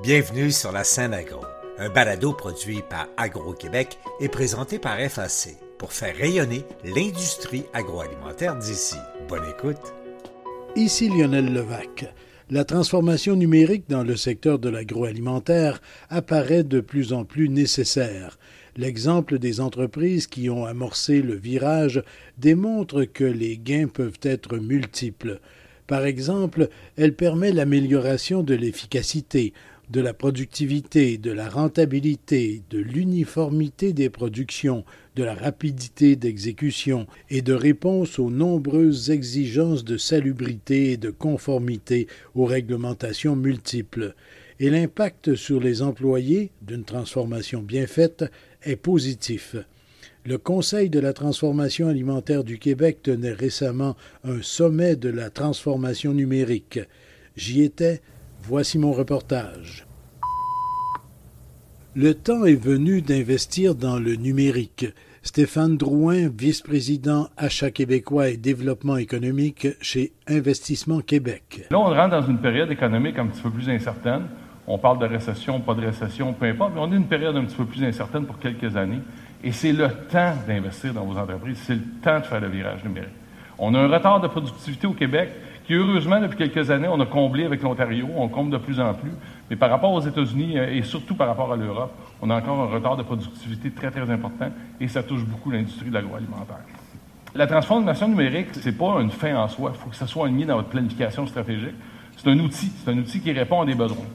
Bienvenue sur la scène agro, un balado produit par Agro-Québec et présenté par FAC pour faire rayonner l'industrie agroalimentaire d'ici. Bonne écoute. Ici Lionel Levac. La transformation numérique dans le secteur de l'agroalimentaire apparaît de plus en plus nécessaire. L'exemple des entreprises qui ont amorcé le virage démontre que les gains peuvent être multiples. Par exemple, elle permet l'amélioration de l'efficacité, de la productivité, de la rentabilité, de l'uniformité des productions, de la rapidité d'exécution et de réponse aux nombreuses exigences de salubrité et de conformité aux réglementations multiples. Et l'impact sur les employés d'une transformation bien faite est positif. Le Conseil de la transformation alimentaire du Québec tenait récemment un sommet de la transformation numérique. J'y étais, Voici mon reportage. Le temps est venu d'investir dans le numérique. Stéphane Drouin, vice-président achat québécois et développement économique chez Investissement Québec. Là, on rentre dans une période économique un petit peu plus incertaine. On parle de récession, pas de récession, peu importe, mais on est une période un petit peu plus incertaine pour quelques années. Et c'est le temps d'investir dans vos entreprises, c'est le temps de faire le virage numérique. On a un retard de productivité au Québec qui, heureusement, depuis quelques années, on a comblé avec l'Ontario, on comble de plus en plus. Mais par rapport aux États-Unis euh, et surtout par rapport à l'Europe, on a encore un retard de productivité très, très important et ça touche beaucoup l'industrie de l'agroalimentaire. La transformation numérique, ce n'est pas une fin en soi. Il faut que ça soit aligné dans votre planification stratégique. C'est un outil. C'est un outil qui répond à des besoins.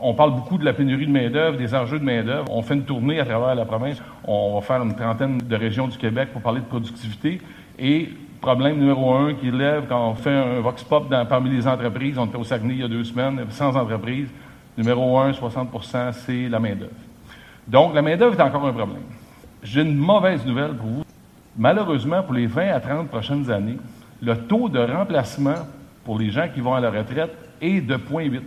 On parle beaucoup de la pénurie de main-d'œuvre, des enjeux de main-d'œuvre. On fait une tournée à travers la province. On va faire une trentaine de régions du Québec pour parler de productivité. Et problème numéro un qui lève quand on fait un vox pop parmi les entreprises, on était au Saguenay il y a deux semaines, sans entreprises. Numéro un, 60% c'est la main-d'œuvre. Donc, la main-d'œuvre est encore un problème. J'ai une mauvaise nouvelle pour vous. Malheureusement, pour les 20 à 30 prochaines années, le taux de remplacement pour les gens qui vont à la retraite est de 0,8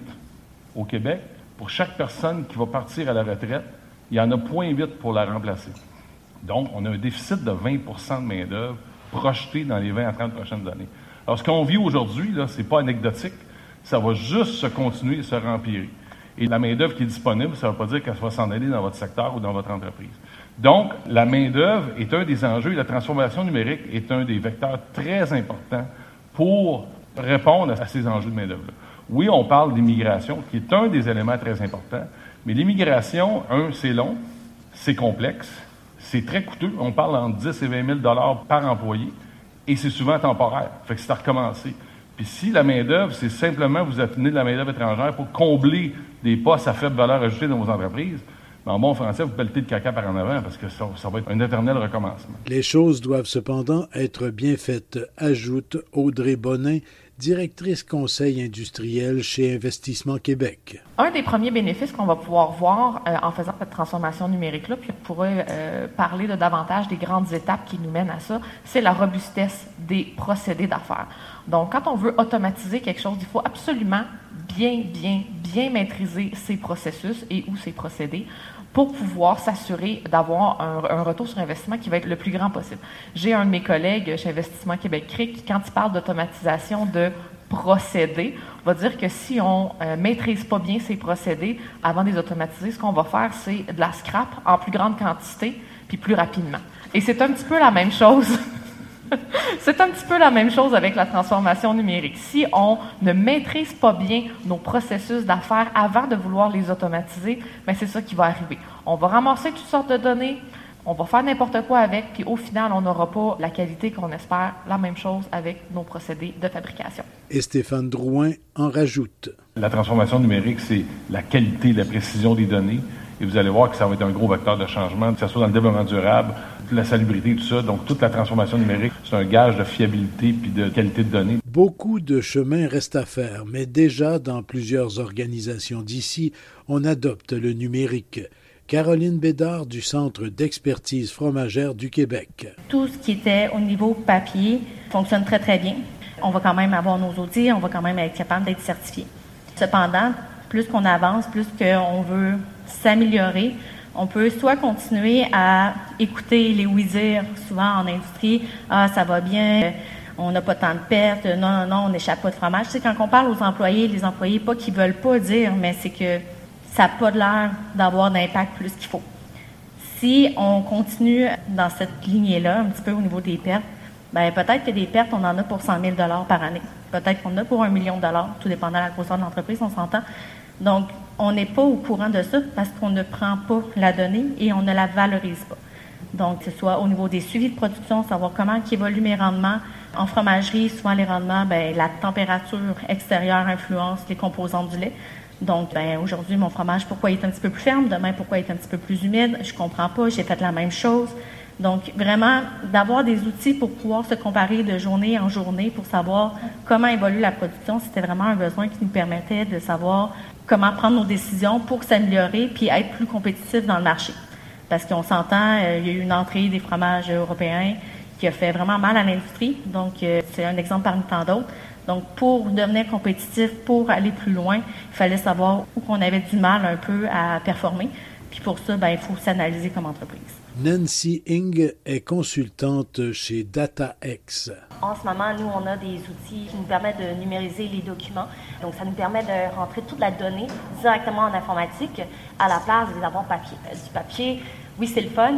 au Québec. Pour chaque personne qui va partir à la retraite, il y en a 0,8 pour la remplacer. Donc, on a un déficit de 20% de main-d'œuvre projeté dans les 20 à 30 prochaines années. Alors, ce qu'on vit aujourd'hui, là, c'est pas anecdotique. Ça va juste se continuer et se rempirer. Et la main-d'œuvre qui est disponible, ça ne veut pas dire qu'elle va s'en aller dans votre secteur ou dans votre entreprise. Donc, la main-d'œuvre est un des enjeux et la transformation numérique est un des vecteurs très importants pour répondre à ces enjeux de main-d'œuvre. Oui, on parle d'immigration, qui est un des éléments très importants, mais l'immigration, un, c'est long, c'est complexe, c'est très coûteux. On parle entre 10 et 20 000 par employé, et c'est souvent temporaire. Fait que c'est à recommencer. Puis si la main-d'œuvre, c'est simplement vous atteindre de la main-d'œuvre étrangère pour combler des postes à faible valeur ajoutée dans vos entreprises, en bon français, vous pelletez le caca par en avant parce que ça, ça, va être un éternel recommencement. Les choses doivent cependant être bien faites, ajoute Audrey Bonin, directrice conseil industriel chez Investissement Québec. Un des premiers bénéfices qu'on va pouvoir voir euh, en faisant cette transformation numérique-là, puis on pourrait euh, parler de davantage des grandes étapes qui nous mènent à ça, c'est la robustesse des procédés d'affaires. Donc, quand on veut automatiser quelque chose, il faut absolument bien, bien, bien maîtriser ces processus et ou ces procédés pour pouvoir s'assurer d'avoir un, retour sur investissement qui va être le plus grand possible. J'ai un de mes collègues chez Investissement Québec qui, quand il parle d'automatisation de procédés, va dire que si on ne euh, maîtrise pas bien ces procédés avant de les automatiser, ce qu'on va faire, c'est de la scrap en plus grande quantité puis plus rapidement. Et c'est un petit peu la même chose C'est un petit peu la même chose avec la transformation numérique. Si on ne maîtrise pas bien nos processus d'affaires avant de vouloir les automatiser, ben, c'est ça qui va arriver. On va ramasser toutes sortes de données, on va faire n'importe quoi avec, puis au final, on n'aura pas la qualité qu'on espère. La même chose avec nos procédés de fabrication. Et Stéphane Drouin en rajoute. La transformation numérique, c'est la qualité, la précision des données. Et vous allez voir que ça va être un gros vecteur de changement, que ce soit dans le développement durable, la salubrité, tout ça. Donc, toute la transformation numérique, c'est un gage de fiabilité puis de qualité de données. Beaucoup de chemin reste à faire, mais déjà dans plusieurs organisations d'ici, on adopte le numérique. Caroline Bédard du Centre d'expertise fromagère du Québec. Tout ce qui était au niveau papier fonctionne très, très bien. On va quand même avoir nos outils, on va quand même être capable d'être certifié. Cependant, plus qu'on avance, plus qu'on veut s'améliorer, on peut soit continuer à écouter les oui-dire, souvent en industrie, ah, ça va bien, on n'a pas tant de pertes, non, non, non, on n'échappe pas de fromage. Sais, quand on parle aux employés, les employés, pas qu'ils veulent pas dire, mais c'est que ça n'a pas l'air d'avoir d'impact plus qu'il faut. Si on continue dans cette lignée-là, un petit peu au niveau des pertes, ben peut-être que des pertes, on en a pour 100 000 par année. Peut-être qu'on en a pour un million de dollars, tout dépendant de la grosseur de l'entreprise, on s'entend. Donc, on n'est pas au courant de ça parce qu'on ne prend pas la donnée et on ne la valorise pas. Donc, que ce soit au niveau des suivis de production, savoir comment évoluent mes rendements. En fromagerie, souvent les rendements, ben, la température extérieure influence les composants du lait. Donc, ben, aujourd'hui, mon fromage, pourquoi il est un petit peu plus ferme? Demain, pourquoi il est un petit peu plus humide? Je comprends pas, j'ai fait la même chose. Donc, vraiment, d'avoir des outils pour pouvoir se comparer de journée en journée pour savoir comment évolue la production, c'était vraiment un besoin qui nous permettait de savoir comment prendre nos décisions pour s'améliorer puis être plus compétitif dans le marché. Parce qu'on s'entend, euh, il y a eu une entrée des fromages européens qui a fait vraiment mal à l'industrie. Donc, euh, c'est un exemple parmi tant d'autres. Donc, pour devenir compétitif, pour aller plus loin, il fallait savoir où on avait du mal un peu à performer. Puis pour ça, ben, il faut s'analyser comme entreprise. Nancy Ing est consultante chez DataX. En ce moment, nous, on a des outils qui nous permettent de numériser les documents. Donc, ça nous permet de rentrer toute la donnée directement en informatique à la place de les avoir papier. Euh, du papier, oui, c'est le fun,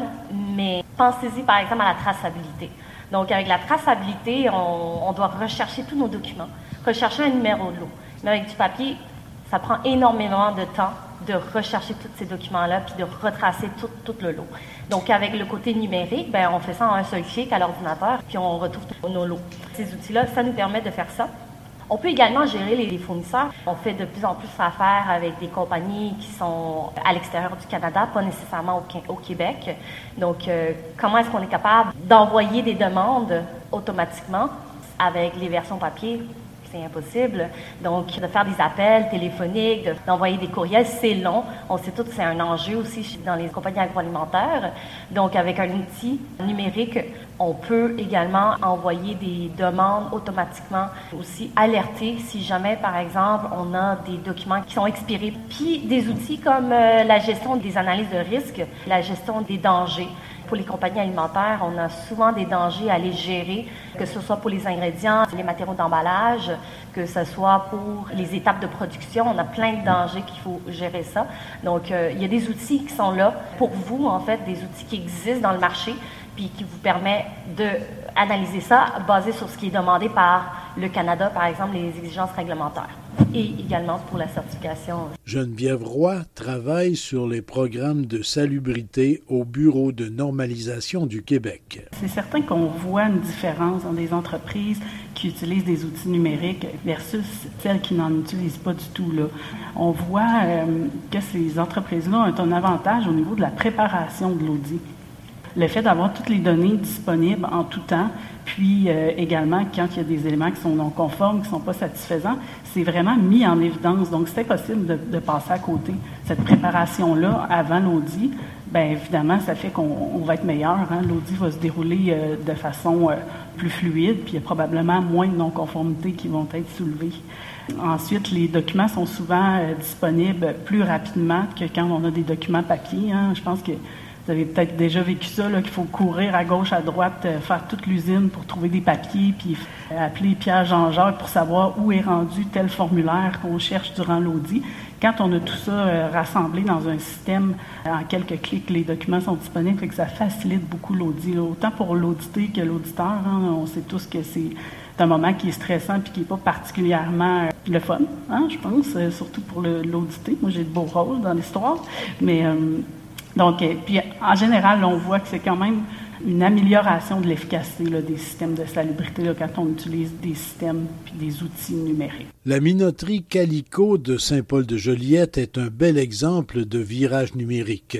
mais pensez-y par exemple à la traçabilité. Donc, avec la traçabilité, on, doit rechercher tous nos documents, rechercher un numéro de l'eau. Mais avec du papier, ça prend énormément de temps de rechercher tous ces documents-là, puis de retracer tout, le lot. Donc, avec le côté numérique, ben, on fait ça en un seul clic à l'ordinateur, puis on retrouve tous nos lots. Ces outils-là, ça nous permet de faire ça. On peut également gérer les, fournisseurs. On fait de plus en plus affaire avec des compagnies qui sont à l'extérieur du Canada, pas nécessairement au, Québec. Donc, euh, comment est-ce qu'on est capable d'envoyer des demandes automatiquement avec les versions papier c'est impossible. Donc, de faire des appels téléphoniques, d'envoyer des courriels, c'est long. On sait tous que c'est un enjeu aussi dans les compagnies agroalimentaires. Donc, avec un outil numérique, on peut également envoyer des demandes automatiquement, aussi alerter si jamais, par exemple, on a des documents qui sont expirés. Puis des outils comme euh, la gestion des analyses de risque, la gestion des dangers. Pour les compagnies alimentaires, on a souvent des dangers à les gérer, que ce soit pour les ingrédients, les matériaux d'emballage, que ce soit pour les étapes de production. On a plein de dangers qu'il faut gérer ça. Donc, euh, il y a des outils qui sont là pour vous, en fait, des outils qui existent dans le marché, puis qui vous permet d'analyser ça basé sur ce qui est demandé par le Canada, par exemple, les exigences réglementaires et également pour la certification. Geneviève Roy travaille sur les programmes de salubrité au Bureau de normalisation du Québec. C'est certain qu'on voit une différence dans des entreprises qui utilisent des outils numériques versus celles qui n'en utilisent pas du tout. Là. On voit euh, que ces entreprises-là ont un avantage au niveau de la préparation de l'audit le fait d'avoir toutes les données disponibles en tout temps, puis euh, également quand il y a des éléments qui sont non conformes, qui ne sont pas satisfaisants, c'est vraiment mis en évidence. Donc, c'est possible de, passer à côté. Cette préparation-là, avant l'audit, bien évidemment, ça fait qu'on va être meilleur. Hein. L'audit va se dérouler euh, de façon euh, plus fluide, puis il y a probablement moins de non-conformités qui vont être soulevées. Ensuite, les documents sont souvent disponibles plus rapidement que quand on a des documents papier. Hein. Je pense que vous avez peut-être déjà vécu ça, qu'il faut courir à gauche, à droite, euh, faire toute l'usine pour trouver des papiers, puis appeler Pierre-Jean-Jacques pour savoir où est rendu tel formulaire qu'on cherche durant l'audit. Quand on a tout ça euh, rassemblé dans un système, euh, en quelques clics, les documents sont disponibles, fait que ça facilite beaucoup l'audit. Autant pour l'audité que l'auditeur, hein, on sait tous que c'est un moment qui est stressant puis qui n'est pas particulièrement le fun, hein, je pense, surtout pour l'audité. Moi, j'ai de beaux rôles dans l'histoire, mais donc, euh, puis en général, on voit que c'est quand même une amélioration de l'efficacité des systèmes de salubrité quand on utilise des systèmes puis des outils numériques. La minoterie Calico de Saint-Paul-de-Joliette est un bel exemple de virage numérique.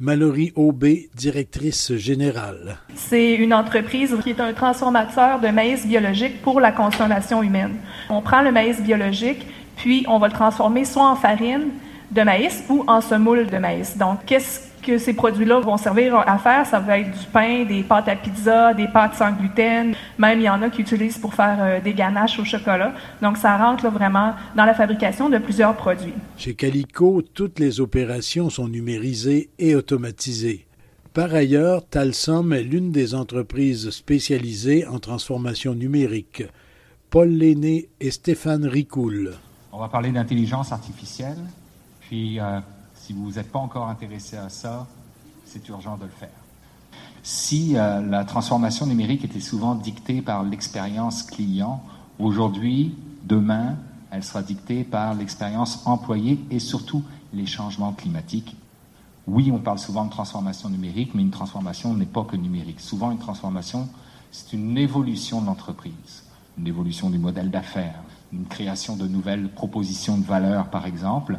Mallory Aubé, directrice générale. C'est une entreprise qui est un transformateur de maïs biologique pour la consommation humaine. On prend le maïs biologique, puis on va le transformer soit en farine de maïs ou en semoule de maïs. Donc, qu'est-ce que ces produits-là vont servir à faire. Ça va être du pain, des pâtes à pizza, des pâtes sans gluten. Même, il y en a qui utilisent pour faire euh, des ganaches au chocolat. Donc, ça rentre vraiment dans la fabrication de plusieurs produits. Chez Calico, toutes les opérations sont numérisées et automatisées. Par ailleurs, Talsom est l'une des entreprises spécialisées en transformation numérique. Paul Lenné et Stéphane Ricoul. On va parler d'intelligence artificielle Puis, euh, si vous n'êtes pas encore intéressé à ça, c'est urgent de le faire. Si euh, la transformation numérique était souvent dictée par l'expérience client, aujourd'hui, demain, elle sera dictée par l'expérience employée et surtout les changements climatiques. Oui, on parle souvent de transformation numérique, mais une transformation n'est pas que numérique. Souvent, une transformation, c'est une évolution de l'entreprise, une évolution du modèle d'affaires, une création de nouvelles propositions de valeur, par exemple,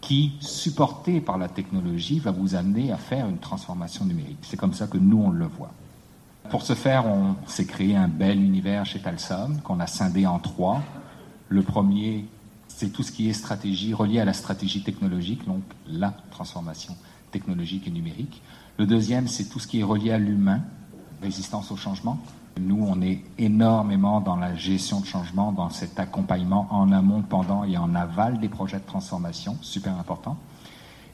qui, supportée par la technologie, va vous amener à faire une transformation numérique. C'est comme ça que nous, on le voit. Pour ce faire, on s'est créé un bel univers chez Talsom qu'on a scindé en trois. Le premier, c'est tout ce qui est stratégie relié à la stratégie technologique, donc la transformation technologique et numérique. Le deuxième, c'est tout ce qui est relié à l'humain, résistance au changement. Nous, on est énormément dans la gestion de changement, dans cet accompagnement en amont, pendant et en aval des projets de transformation, super important.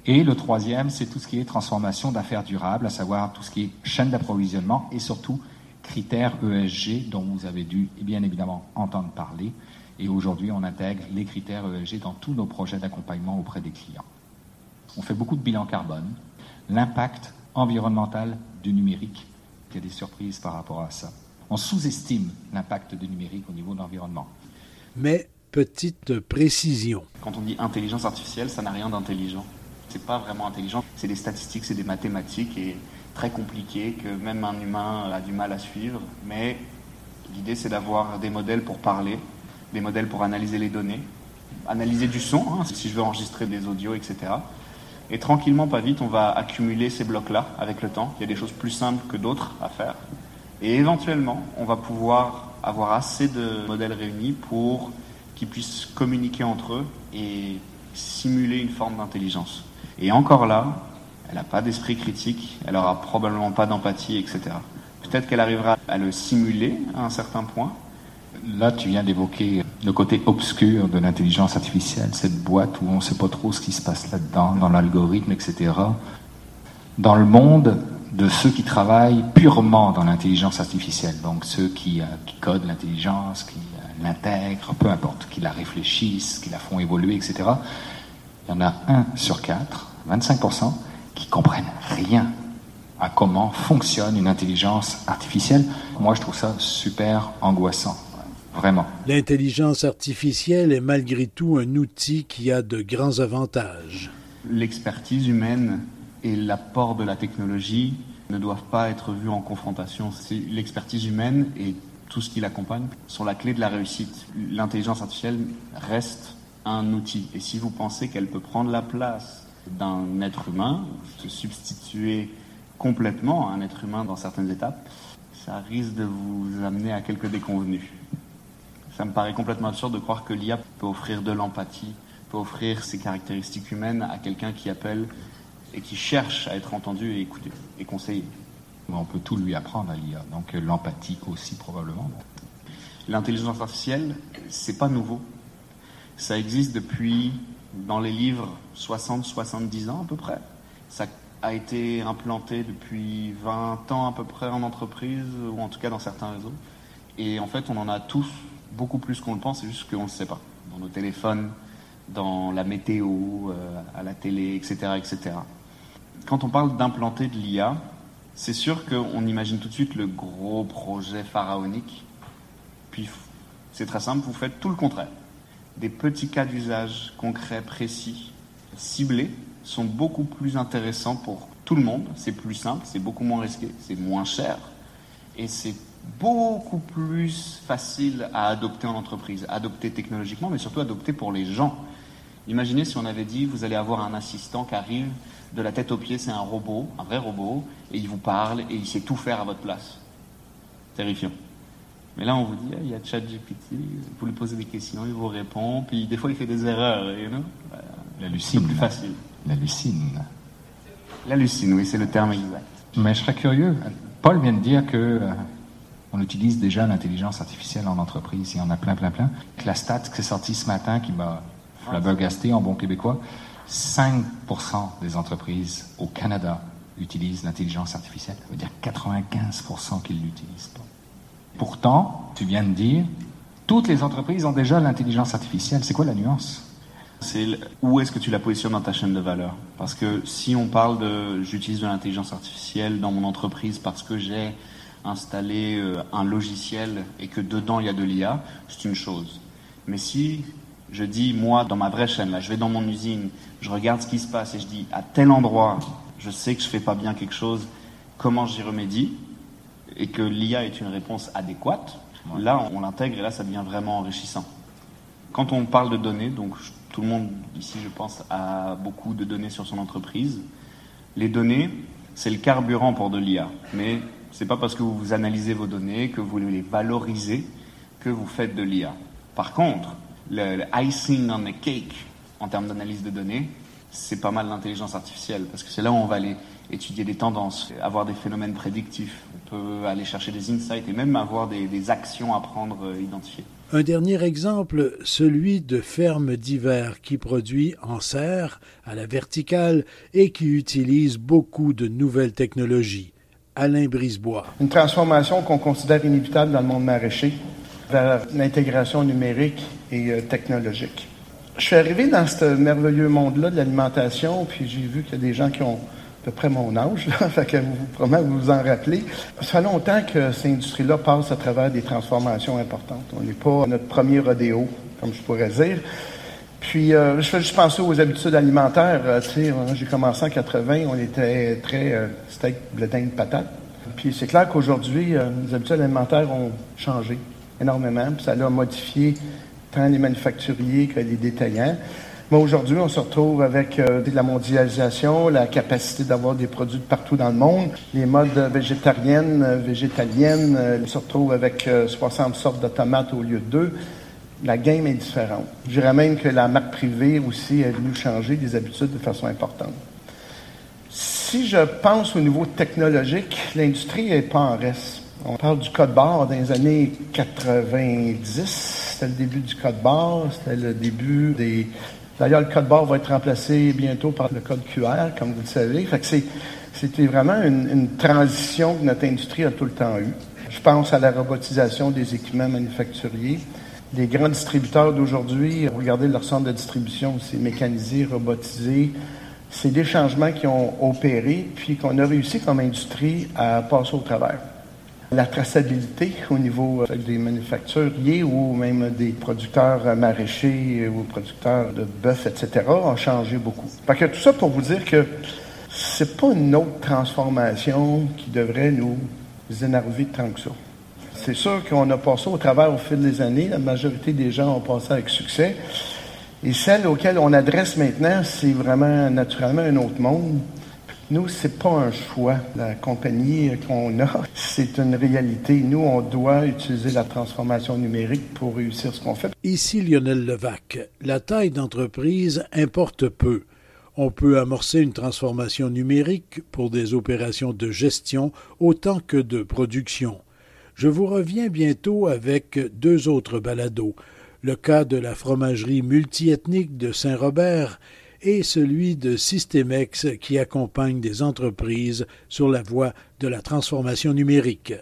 Et le troisième, c'est tout ce qui est transformation d'affaires durables, à savoir tout ce qui est chaîne d'approvisionnement et surtout critères ESG dont vous avez dû bien évidemment entendre parler. Et aujourd'hui, on intègre les critères ESG dans tous nos projets d'accompagnement auprès des clients. On fait beaucoup de bilan carbone, l'impact environnemental du numérique. Il y a des surprises par rapport à ça on sous-estime l'impact du numérique au niveau de l'environnement. Mais petite précision. Quand on dit intelligence artificielle, ça n'a rien d'intelligent. C'est pas vraiment intelligent. C'est des statistiques, c'est des mathématiques et très compliqué que même un humain a du mal à suivre. Mais l'idée, c'est d'avoir des modèles pour parler, des modèles pour analyser les données, analyser du son, hein, si je veux enregistrer des audios, etc. Et tranquillement, pas vite, on va accumuler ces blocs-là avec le temps. Il y a des choses plus simples que d'autres à faire. Et éventuellement, on va pouvoir avoir assez de modèles réunis pour qu'ils puissent communiquer entre eux et simuler une forme d'intelligence. Et encore là, elle n'a pas d'esprit critique, elle n'aura probablement pas d'empathie, etc. Peut-être qu'elle arrivera à le simuler à un certain point. Là, tu viens d'évoquer le côté obscur de l'intelligence artificielle, cette boîte où on ne sait pas trop ce qui se passe là-dedans, dans l'algorithme, etc. Dans le monde, de ceux qui travaillent purement dans l'intelligence artificielle, donc ceux qui, euh, codent l'intelligence, qui euh, l'intègrent, peu importe, qui la réfléchissent, qui la font évoluer, etc. Il y en a un sur quatre, 25%, qui comprennent rien à comment fonctionne une intelligence artificielle. Moi, je trouve ça super angoissant. Vraiment. L'intelligence artificielle est malgré tout un outil qui a de grands avantages. L'expertise humaine et l'apport de la technologie ne doivent pas être vus en confrontation. L'expertise humaine et tout ce qui l'accompagne sont la clé de la réussite. L'intelligence artificielle reste un outil. Et si vous pensez qu'elle peut prendre la place d'un être humain, se substituer complètement à un être humain dans certaines étapes, ça risque de vous amener à quelques déconvenus. Ça me paraît complètement absurde de croire que l'IA peut offrir de l'empathie, peut offrir ses caractéristiques humaines à quelqu'un qui appelle et qui cherche à être entendu et écouté et conseillé. On peut tout lui apprendre à l'IA, donc l'empathie aussi probablement. L'intelligence artificielle, c'est pas nouveau. Ça existe depuis, dans les livres, 60-70 ans à peu près. Ça a été implanté depuis 20 ans à peu près en entreprise, ou en tout cas dans certains réseaux. Et en fait, on en a tous beaucoup plus qu'on le pense, c'est juste qu'on ne le sait pas. Dans nos téléphones, dans la météo, euh, à la télé, etc., etc quand on parle d'implanter de l'IA, c'est sûr qu'on imagine tout de suite le gros projet pharaonique. Puis c'est très simple, vous faites tout le contraire. Des petits cas d'usage concrets, précis, ciblés, sont beaucoup plus intéressants pour tout le monde. C'est plus simple, c'est beaucoup moins risqué, c'est moins cher. Et c'est beaucoup plus facile à adopter en entreprise, adopter technologiquement, mais surtout adopter pour les gens. Imaginez si on avait dit, vous allez avoir un assistant qui arrive de la tête aux pieds, c'est un robot, un vrai robot, et il vous parle et il sait tout faire à votre place. Terrifiant. Mais là, on vous dit, il y a ChatGPT, vous lui posez des questions, il vous répond, puis des fois, il fait des erreurs, you know? C'est plus facile. L'hallucine. L'hallucine, oui, c'est le terme exact. Mais je serais curieux. Paul vient de dire que euh, on utilise déjà l'intelligence artificielle en entreprise. Il y en a plein, plein, plein. Que la stat qui est sortie ce matin, qui m'a flabbergasté en bon québécois, 5% des entreprises au Canada utilisent l'intelligence artificielle. Ça veut dire 95% qu'ils ne l'utilisent pas. Pourtant, tu viens de dire, toutes les entreprises ont déjà l'intelligence artificielle. C'est quoi la nuance? C'est où est-ce que tu la positionnes dans ta chaîne de valeur? Parce que si on parle de j'utilise de l'intelligence artificielle dans mon entreprise parce que j'ai installé euh, un logiciel et que dedans il y a de l'IA, c'est une chose. Mais si je dis, moi, dans ma vraie chaîne, là, je vais dans mon usine, je regarde ce qui se passe et je dis, à tel endroit, je sais que je fais pas bien quelque chose, comment j'y remédie, et que l'IA est une réponse adéquate, là, on l'intègre et là, ça devient vraiment enrichissant. Quand on parle de données, donc tout le monde ici, je pense, a beaucoup de données sur son entreprise. Les données, c'est le carburant pour de l'IA. Mais c'est pas parce que vous analysez vos données, que vous les valorisez, que vous faites de l'IA. Par contre, le, icing on the cake en termes d'analyse de données, c'est pas mal l'intelligence artificielle, parce que c'est là où on va aller étudier des tendances, avoir des phénomènes prédictifs, on peut aller chercher des insights et même avoir des, actions à prendre euh, identifiées. Un dernier exemple, celui de fermes d'hiver qui produit en serre, à la verticale, et qui utilise beaucoup de nouvelles technologies. Alain Brisebois. Une transformation qu'on considère inévitable dans le monde maraîcher vers l'intégration numérique et euh, technologique. Je suis arrivé dans ce merveilleux monde-là de l'alimentation, puis j'ai vu qu'il y a des gens qui ont à peu près mon âge, là, fait que vous, probablement vous vous en rappelez. Ça fait longtemps que cette industrie-là passe à travers des transformations importantes. On n'est pas notre premier rodéo, comme je pourrais dire. Puis, euh, je fais juste penser aux habitudes alimentaires. Euh, tu sais, j'ai commencé en 80, on était très steak, blé d'Inde, patate. Puis c'est clair qu'aujourd'hui, les habitudes alimentaires ont changé énormément, puis ça a modifié tant les manufacturiers que les détaillants. Mais aujourd'hui, on se retrouve avec euh, la mondialisation, la capacité d'avoir des produits partout dans le monde, les modes végétariennes, euh, végétaliennes. Euh, on se retrouve avec 60 sortes de tomates au lieu de deux. La game est différente. Je dirais même que la marque privée aussi est venue changer des habitudes de façon importante. Si je pense au niveau technologique, l'industrie n'est pas en reste. On parle du code barre dans les années 90. C'était le début du code barre. C'était le début des. D'ailleurs, le code barre va être remplacé bientôt par le code QR, comme vous le savez. Fait que c'était vraiment une, une, transition que notre industrie a tout le temps eue. Je pense à la robotisation des équipements manufacturiers. Les grands distributeurs d'aujourd'hui, regardez leur centre de distribution, c'est mécanisé, robotisé. C'est des changements qui ont opéré, puis qu'on a réussi comme industrie à passer au travers. La traçabilité au niveau euh, des manufacturiers ou même des producteurs maraîchers ou producteurs de bœuf, etc., a changé beaucoup. Parce que tout ça pour vous dire que c'est pas une autre transformation qui devrait nous énerver tant que ça. C'est sûr qu'on a passé au travers au fil des années. La majorité des gens ont passé avec succès. Et celle auxquelles on adresse maintenant, c'est vraiment naturellement un autre monde. Nous, c'est pas un choix. La compagnie qu'on a, c'est une réalité. Nous, on doit utiliser la transformation numérique pour réussir ce qu'on fait. Ici Lionel Levac. La taille d'entreprise importe peu. On peut amorcer une transformation numérique pour des opérations de gestion autant que de production. Je vous reviens bientôt avec deux autres balados. Le cas de la fromagerie multiethnique de Saint-Robert et celui de Systemex qui accompagne des entreprises sur la voie de la transformation numérique.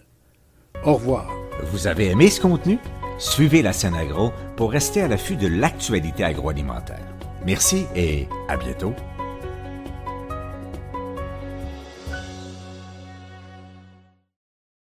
Au revoir. Vous avez aimé ce contenu? Suivez la scène agro pour rester à l'affût de l'actualité agroalimentaire. Merci et à bientôt.